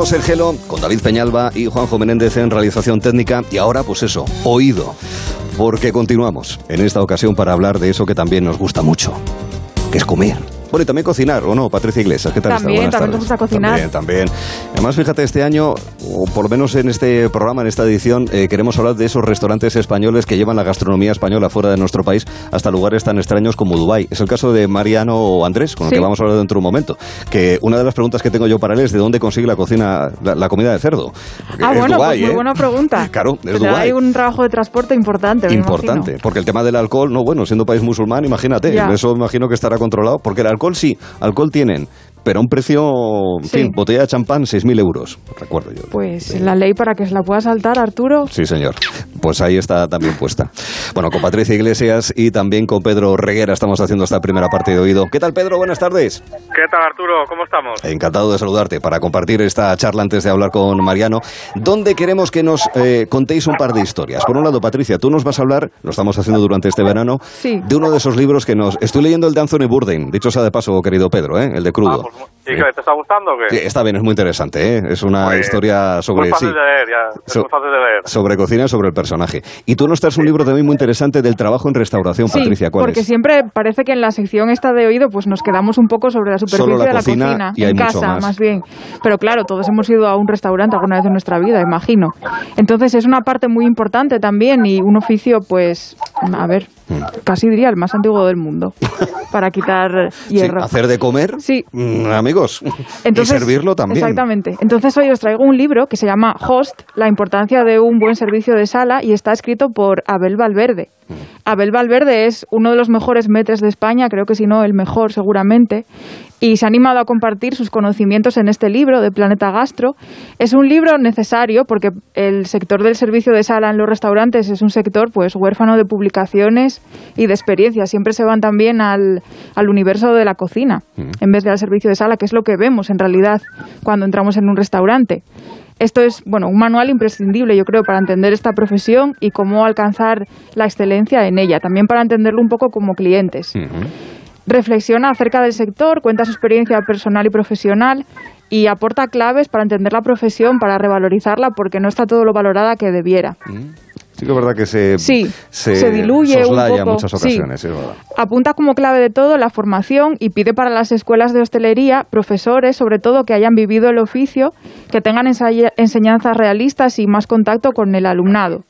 Seguimos el gelo con David Peñalba y Juanjo Menéndez en realización técnica y ahora pues eso, oído, porque continuamos en esta ocasión para hablar de eso que también nos gusta mucho, que es comer. Bueno, y también cocinar, ¿o no? Patricia Iglesias, ¿qué tal También, está? también nos gusta cocinar. También, también. Además, fíjate, este año, o por lo menos en este programa, en esta edición, eh, queremos hablar de esos restaurantes españoles que llevan la gastronomía española fuera de nuestro país hasta lugares tan extraños como Dubái. Es el caso de Mariano Andrés, con el Sí. que vamos a hablar dentro de un momento. Que una de las preguntas que tengo yo para él es de dónde consigue la cocina, la, la comida de cerdo. Ah, Es bueno, Dubái, pues muy ¿eh? buena pregunta. Claro, es Pero Dubái. Hay un trabajo de transporte importante, me Importante, porque el tema del alcohol, no, bueno, siendo país musulmán, imagínate, Ya. eso imagino que estará controlado, porque el alcohol sí, alcohol tienen, pero a un precio, en Sí. fin, botella de champán, 6.000 euros, recuerdo yo. Pues la ley para que se la pueda saltar, Arturo. Sí, señor. Pues ahí está también puesta. Bueno, con Patricia Iglesias y también con Pedro Reguera estamos haciendo esta primera parte de oído. ¿Qué tal, Pedro? Buenas tardes. ¿Qué tal, Arturo? ¿Cómo estamos? Encantado de saludarte para compartir esta charla antes de hablar con Mariano, donde queremos que nos eh, contéis un par de historias. Por un lado, Patricia, tú nos vas a hablar, lo estamos haciendo durante este verano, Sí. de uno de esos libros que nos... Estoy leyendo el de Anthony Bourdain, dicho sea de paso, querido Pedro, ¿eh? el de Ah, crudo. Pues, ¿Y qué, te está gustando o qué? Sí, está bien, es muy interesante, ¿eh? es una Muy bien. historia sobre... Muy fácil sí, de leer, ya. Es So- muy fácil de leer. sobre cocina y sobre el personaje. Y tú nos traes un libro también muy interesante del trabajo en restauración, Sí, Patricia. ¿Cuál porque es? siempre parece que en la sección esta de oído pues nos quedamos un poco sobre la superficie Solo la de la cocina cocina, y hay en mucho casa más. bien. Pero claro, todos hemos ido a un restaurante alguna vez en nuestra vida, imagino. Entonces es una parte muy importante también y un oficio pues, a ver, Hmm. casi diría el más antiguo del mundo para quitar Sí, hierro. hacer de comer, Sí. mm, amigos, Entonces, y servirlo también. Exactamente. Entonces hoy os traigo un libro que se llama Host, la importancia de un buen servicio de sala y está escrito por Abel Valverde. Mm. Abel Valverde es uno de los mejores metres de España, creo que si no el mejor seguramente, y se ha animado a compartir sus conocimientos en este libro de Planeta Gastro. Es un libro necesario porque el sector del servicio de sala en los restaurantes es un sector pues huérfano de publicaciones y de experiencias. Siempre se van también al, al universo de la cocina en vez del servicio de sala, que es lo que vemos en realidad cuando entramos en un restaurante. Esto es, bueno, un manual imprescindible, yo creo, para entender esta profesión y cómo alcanzar la excelencia en ella, también para entenderlo un poco como clientes. Reflexiona acerca del sector, cuenta su experiencia personal y profesional y aporta claves para entender la profesión, para revalorizarla, porque no está todo lo valorada que debiera. Sí que es verdad que se, Sí, se diluye un soslaya en poco, muchas sí. ocasiones, es verdad. Apunta como clave de todo la formación y pide para las escuelas de hostelería profesores, sobre todo, que hayan vivido el oficio, que tengan enseñanzas realistas y más contacto con el alumnado.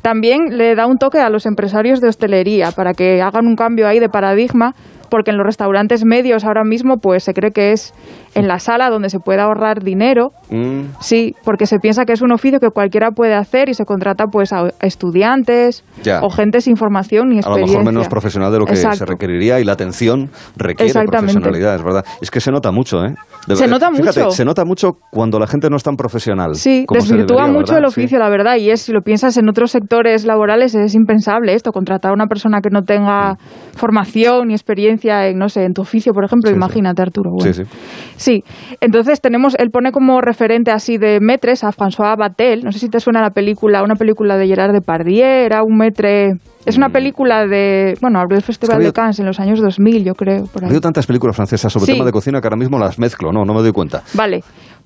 También le da un toque a los empresarios de hostelería para que hagan un cambio ahí de paradigma, porque en los restaurantes medios ahora mismo pues se cree que es en la sala donde se puede ahorrar dinero Mm, Sí, porque se piensa que es un oficio que cualquiera puede hacer y se contrata pues a estudiantes Ya. o gente sin formación ni a lo experiencia. mejor menos profesional de lo que se Exacto. requeriría y la atención requiere profesionalidad, es verdad. Es que se nota mucho, ¿eh? De Se verdad. nota Fíjate, mucho. se nota mucho cuando la gente no es tan profesional. Sí, como se desvirtúa debería, mucho ¿verdad? el oficio, Sí. la verdad, y es, si lo piensas en otros sectores laborales, es impensable esto, contratar a una persona que no tenga formación ni experiencia en, no sé, en tu oficio, por ejemplo, Sí, sí. imagínate, Arturo. bueno. Sí, sí. Sí, entonces tenemos, él pone como referente así de metres a François Batel, no sé si te suena la película, una película de Gerard Depardieu, era un metre, es una película de, bueno, abrió el Festival Mm. de Cannes en los años 2000, yo creo, por ahí. tantas películas francesas sobre tema de cocina que ahora mismo las mezclo, no, no me doy cuenta. Vale,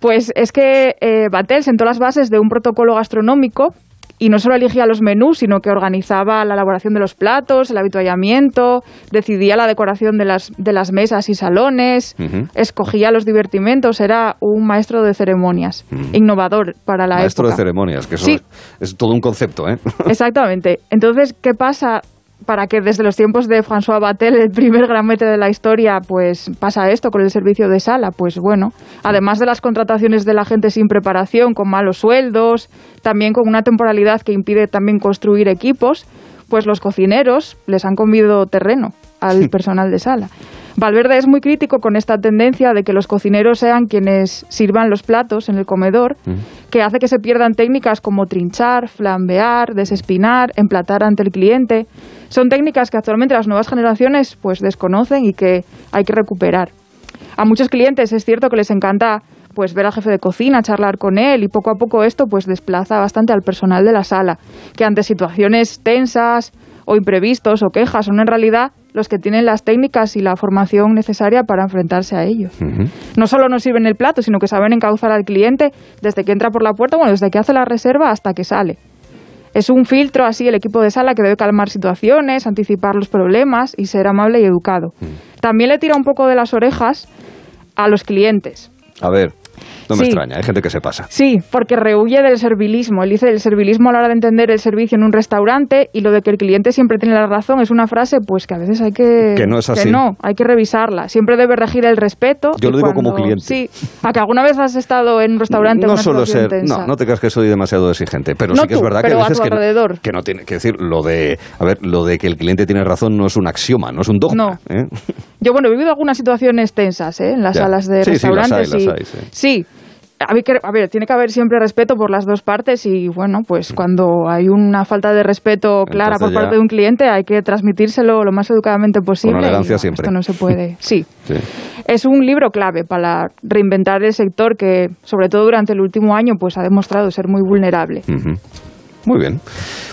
pues es que eh, Batel sentó las bases de un protocolo gastronómico y no solo elegía los menús, sino que organizaba la elaboración de los platos, el habituallamiento, decidía la decoración de las, de las mesas y salones, escogía los divertimentos, era un maestro de ceremonias, innovador para la Maestro de época. ceremonias, que eso Sí. es, es todo un concepto, ¿eh? Exactamente. Entonces, ¿qué pasa para que desde los tiempos de François Batel, el primer gran mete de la historia, pues pasa esto con el servicio de sala? Pues bueno, además de las contrataciones de la gente sin preparación, con malos sueldos, también con una temporalidad que impide también construir equipos, pues los cocineros les han comido terreno al personal de sala. Valverde es muy crítico con esta tendencia de que los cocineros sean quienes sirvan los platos en el comedor, que hace que se pierdan técnicas como trinchar, flambear, desespinar, emplatar ante el cliente. Son técnicas que actualmente las nuevas generaciones pues desconocen y que hay que recuperar. A muchos clientes es cierto que les encanta pues ver al jefe de cocina, charlar con él y poco a poco esto pues desplaza bastante al personal de la sala, que ante situaciones tensas o imprevistos o quejas son en realidad los que tienen las técnicas y la formación necesaria para enfrentarse a ello. No solo nos sirven el plato, sino que saben encauzar al cliente desde que entra por la puerta, bueno, desde que hace la reserva hasta que sale. Es un filtro así el equipo de sala que debe calmar situaciones, anticipar los problemas y ser amable y educado. También le tira un poco de las orejas a los clientes. A ver, no me extraña, hay gente que se pasa. Sí, porque rehuye del servilismo. Él dice el servilismo a la hora de entender el servicio en un restaurante y lo de que el cliente siempre tiene la razón es una frase pues que a veces hay que... Que no es así. Que no, hay que revisarla. Siempre debe regir el respeto. Yo lo digo como cliente. Sí, a que alguna vez has estado en un restaurante... No suelo ser... No, no te creas que soy demasiado exigente, pero sí que es verdad que a veces que, no, que no, tiene que decir lo de... A ver, lo de que el cliente tiene razón no es un axioma, no es un dogma. No. ¿eh? Yo, bueno, he vivido algunas situaciones tensas ¿eh? en las salas de restaurantes. Sí, sí, las hay, sí. sí a ver, tiene que haber siempre respeto por las dos partes y bueno, pues cuando hay una falta de respeto clara por parte de un cliente hay que transmitírselo lo más educadamente posible. Con elegancia siempre. Esto no se puede. Sí. Es un libro clave para reinventar el sector que, sobre todo durante el último año, pues ha demostrado ser muy vulnerable. Muy bien.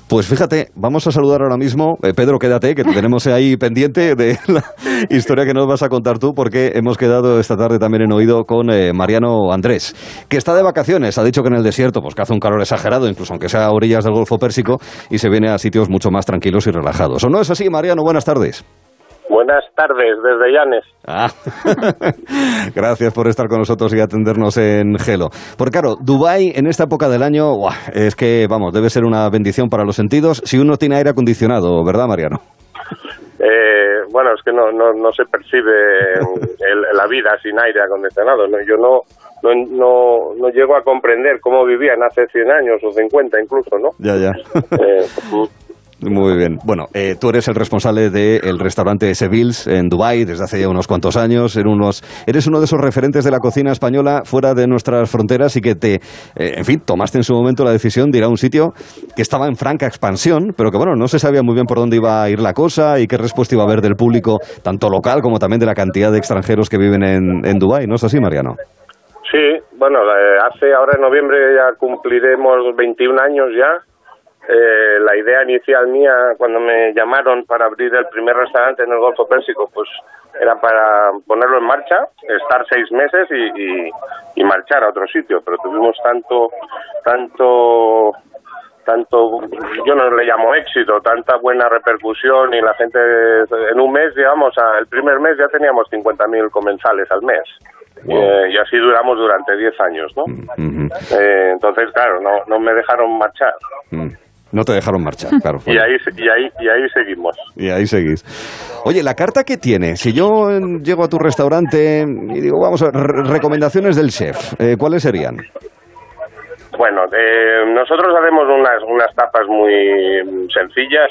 Pues fíjate, vamos a saludar ahora mismo. Eh, Pedro, quédate, que te tenemos ahí pendiente de la historia que nos vas a contar tú, porque hemos quedado esta tarde también en oído con eh, Mariano Andrés, que está de vacaciones. Ha dicho que en el desierto, pues que hace un calor exagerado, incluso aunque sea a orillas del Golfo Pérsico, y se viene a sitios mucho más tranquilos y relajados. ¿O no es así, Mariano? Buenas tardes. Buenas tardes, desde Llanes. Ah. Gracias por estar con nosotros y atendernos en Gelo. Porque claro, Dubái en esta época del año, es que, vamos, debe ser una bendición para los sentidos si uno tiene aire acondicionado, ¿verdad, Mariano? Eh, bueno, es que no, no, no se percibe la vida sin aire acondicionado. ¿no? Yo no, no, no, llego a comprender cómo vivían hace 100 años o 50 incluso, ¿no? Ya, ya. Eh, muy bien. Bueno, eh, tú eres el responsable del restaurante Seville's en Dubai desde hace ya unos cuantos años. Eres, unos, eres uno de esos referentes de la cocina española fuera de nuestras fronteras y que te, eh, en fin, tomaste en su momento la decisión de ir a un sitio que estaba en franca expansión, pero que bueno, no se sabía muy bien por dónde iba a ir la cosa y qué respuesta iba a haber del público, tanto local como también de la cantidad de extranjeros que viven en, en Dubái. ¿No es así, Mariano? Sí, bueno, hace ahora en noviembre ya cumpliremos 21 años ya eh, la idea inicial mía cuando me llamaron para abrir el primer restaurante en el Golfo Pérsico, pues era para ponerlo en marcha, estar seis meses y, y, marchar a otro sitio, pero tuvimos tanto, tanto tanto, yo no le llamo éxito, tanta buena repercusión y la gente, en un mes, digamos, el primer mes ya teníamos 50.000 comensales al mes. Eh, y así duramos durante 10 años, ¿no? Mm, eh, entonces, claro, no, no me dejaron marchar. Mm. No te dejaron marchar, claro. y, ahí, y, ahí, y ahí seguimos. Y ahí seguís. Oye, ¿la carta qué tiene? Si yo llego a tu restaurante y digo, vamos a ver, recomendaciones del chef, eh, ¿cuáles serían? Bueno, eh, nosotros hacemos unas, unas tapas muy sencillas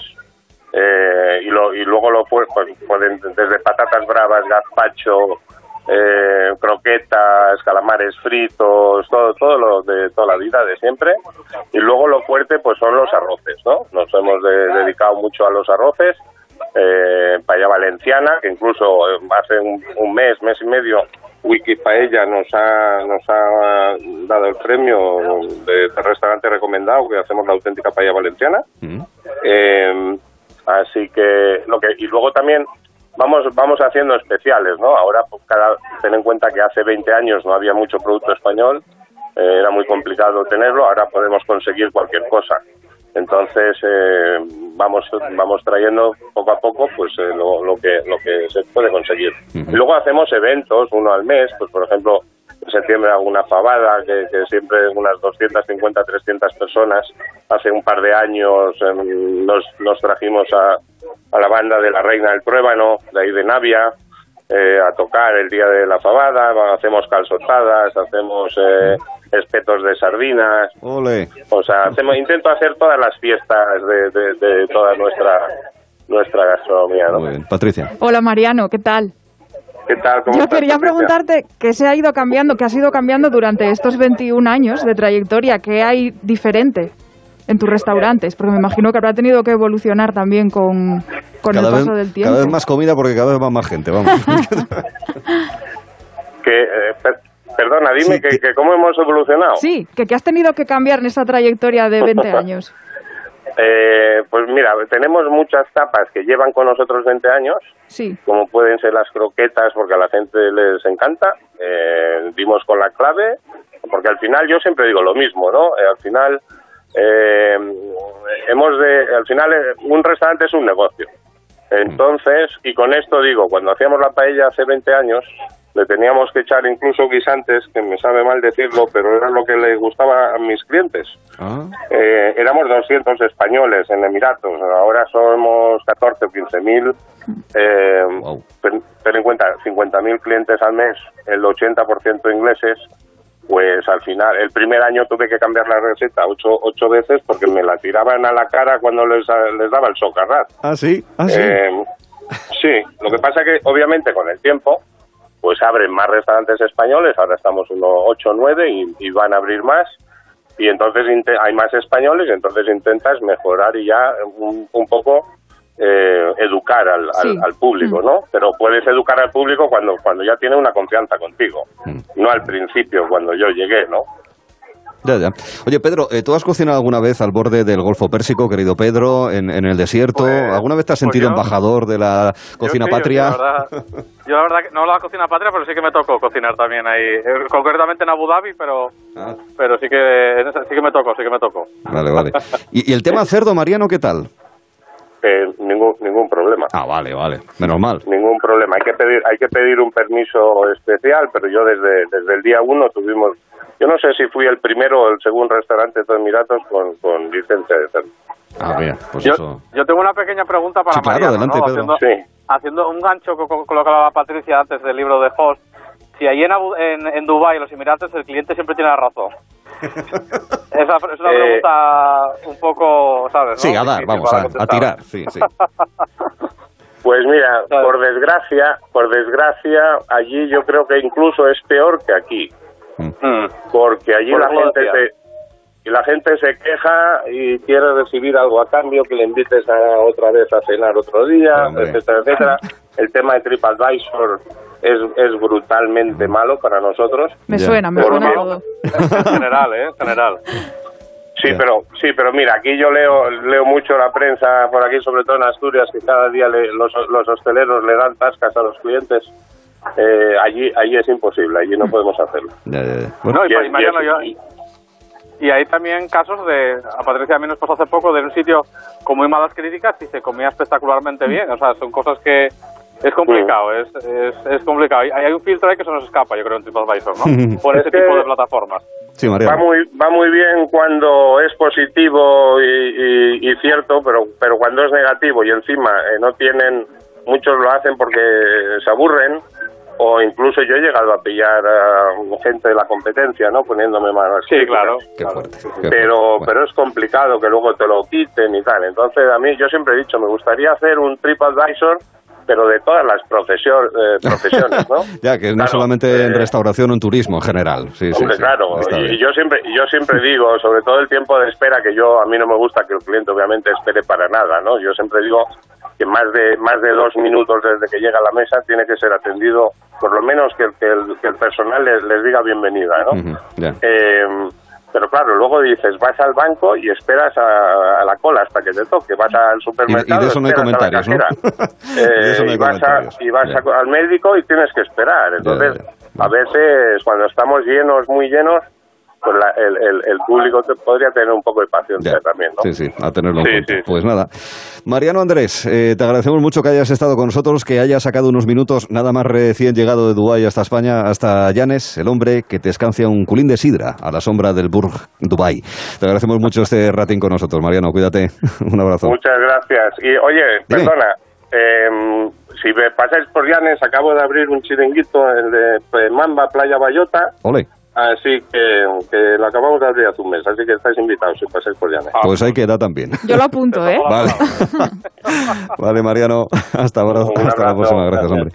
eh, y, lo, y luego lo pues, pueden desde patatas bravas, gazpacho, eh, croquetas, calamares fritos, todo, todo lo de toda la vida, de siempre. Y luego lo fuerte, pues son los arroces, ¿no? Nos hemos dedicado mucho a los arroces. Eh, paella valenciana, que incluso eh, hace un, mes, mes y medio, Wiki Paella nos ha, nos ha dado el premio de, restaurante recomendado, que hacemos la auténtica paella valenciana. Mm. Eh, así que, lo que, y luego también vamos vamos haciendo especiales, ¿no? Ahora, pues, cada, ten en cuenta que hace 20 años no había mucho producto español, eh, era muy complicado tenerlo, ahora podemos conseguir cualquier cosa. Entonces, eh, vamos vamos trayendo poco a poco pues eh, lo, lo, que lo que se puede conseguir. Y luego hacemos eventos, uno al mes, pues por ejemplo, septiembre alguna fabada, que, que, siempre unas 250, 300 personas. Hace un par de años em, nos, nos trajimos a, a la banda de la Reina del Pruébano, de ahí de Navia, eh, a tocar el día de la fabada, hacemos calzotadas, hacemos eh, espetos de sardinas. O sea, hacemos, intento hacer todas las fiestas de, de, toda nuestra nuestra gastronomía. ¿no? Muy bien. Patricia. Hola Mariano, ¿qué tal? ¿Qué tal? Yo quería preguntarte qué se ha ido cambiando, qué ha ido cambiando durante estos 21 años de trayectoria, qué hay diferente en tus restaurantes? Porque me imagino que habrá tenido que evolucionar también con, con el paso del tiempo. Cada vez más comida porque cada vez va más gente, vamos. que, eh, perdona, dime que, cómo hemos evolucionado. Sí, que, que has tenido que cambiar en esta trayectoria de 20 años. Eh, pues mira, tenemos muchas tapas que llevan con nosotros 20 años Sí. como pueden ser las croquetas, porque a la gente les encanta. Eh, dimos con la clave, porque al final yo siempre digo lo mismo, ¿no? Eh, al final, eh, hemos de, al final eh, un restaurante es un negocio. Entonces, y con esto digo, cuando hacíamos la paella hace 20 años, le teníamos que echar incluso guisantes, que me sabe mal decirlo, pero era lo que le gustaba a mis clientes. Ah, Eh, éramos 200 españoles en Emiratos, ahora somos 14 o 15 mil. Eh, Wow. ten, ten en cuenta, 50.000 clientes al mes, el 80% ingleses. Pues al final, el primer año tuve que cambiar la receta ocho, ocho veces porque me la tiraban a la cara cuando les, les daba el socarrat. ah, sí, ah, sí. Eh, sí, lo que pasa que obviamente con el tiempo pues abren más restaurantes españoles, ahora estamos unos 8 o 9 y, y van a abrir más y entonces hay más españoles y entonces intentas mejorar y ya un, un poco eh, educar al, al- Sí. al público, ¿no? Pero puedes educar al público cuando, cuando ya tiene una confianza contigo, no al principio cuando yo llegué, ¿no? Ya, ya. Oye, Pedro, eh, ¿tú has cocinado alguna vez al borde del Golfo Pérsico, querido Pedro, en, en el desierto? Pues- ¿Alguna vez te has pues sentido yo- embajador de la cocina Yo sí, patria? Yo, la verdad, yo la verdad que no la cocina patria, pero sí que me tocó cocinar también ahí, eh, concretamente en Abu Dhabi, pero Ah, pero sí que sí que me tocó, sí que me tocó. vale, vale. ¿Y, y el tema cerdo, Mariano, qué tal? Eh, ningún, ningún problema. Ah, vale, vale. Menos mal. ningún problema. Hay que pedir, hay que pedir un permiso especial, pero yo desde, desde el día uno tuvimos, yo no sé si fui el primero o el segundo restaurante de Emiratos con, con licencia de cerdo. Ah, mira, pues Yo, eso. yo tengo una pequeña pregunta para Sí, claro, Mariano, adelante, ¿no? Pedro. Haciendo, Sí. haciendo un gancho con, con- con lo que hablaba Patricia antes del libro de Host, si ahí en, Abu- en, en Dubái, los Emiratos, el cliente siempre tiene la razón. Esa es una Eh, pregunta un poco, ¿sabes? Sí, no? a dar, vamos, a, tirar. Sí, sí. Pues mira, por desgracia, por desgracia, allí yo creo que incluso es peor que aquí, Mm. porque allí Por la gente decía. se y la gente se queja y quiere recibir algo a cambio, que le invites a otra vez a cenar otro día, Hombre. etcétera, etcétera. El tema de TripAdvisor es, es brutalmente malo para nosotros. Me suena, me suena todo. En general, ¿eh? En general. Sí, pero sí, pero mira, aquí yo leo leo mucho la prensa por aquí, sobre todo en Asturias, que cada día le- los, los hosteleros le dan tascas a los clientes. Eh, allí allí es imposible, allí no podemos hacerlo. Bueno, No, y, Y Mariano, yo- hay también casos de, a Patricia a mí nos pasó hace poco, de un sitio con muy malas críticas y se comía espectacularmente bien. O sea, son cosas que es complicado, es, es, es complicado. Hay, hay un filtro ahí que se nos escapa, yo creo, en TripAdvisor, ¿no? Por ese tipo de plataformas. sí, Va muy va muy bien cuando es positivo y, y- y cierto, pero pero cuando es negativo y encima eh, no tienen muchos lo hacen porque se aburren o incluso yo he llegado a pillar a gente de la competencia, ¿no? Poniéndome malas Sí, claro. Qué fuerte. qué pero pero es complicado que luego te lo quiten y tal. Entonces a mí yo siempre he dicho, me gustaría hacer un TripAdvisor, pero de todas las profesio- eh, profesiones, ¿no? ya, que no solamente en eh, restauración o en turismo en general. Sí, Hombre, sí. claro, y, yo siempre yo siempre digo, sobre todo el tiempo de espera, que yo a mí no me gusta que el cliente obviamente espere para nada, ¿no? Yo siempre digo que más de más de dos minutos desde que llega a la mesa tiene que ser atendido, por lo menos que, el- que el, que el personal les, les diga bienvenida, ¿no? Eh, pero claro, luego dices, vas al banco y esperas a, a la cola hasta que te toque, vas al supermercado. Y de eso Eh, no hay y vas, a- comentarios. y vas a- Ya. al médico y tienes que esperar. Entonces, Ya, ya, ya. a veces cuando estamos llenos, muy llenos, pues la- el, el- el público te- podría tener un poco de paciencia Ya. también, ¿no? Sí, sí, a tenerlo en Sí, cuenta. sí, sí. Pues nada. Mariano Andrés, eh, te agradecemos mucho que hayas estado con nosotros, que hayas sacado unos minutos nada más recién llegado de Dubái hasta España, hasta Llanes, el hombre que te escancia un culín de sidra a la sombra del Burj Dubai. Te agradecemos mucho este ratín con nosotros, Mariano. Cuídate. un abrazo. Muchas gracias. Y oye, Dime. perdona, eh, si me pasáis por Llanes, acabo de abrir un chiringuito, el de eh, Mamba Playa Bayota, Ole. Así que, que lo acabamos de abrir hace un mes, así que estáis invitados si pasáis por Llanes. Pues ahí queda también. Yo lo apunto, ¿eh? Vale. vale, Mariano. Hasta ahora. Hasta la próxima. Gracias, Gracias. hombre.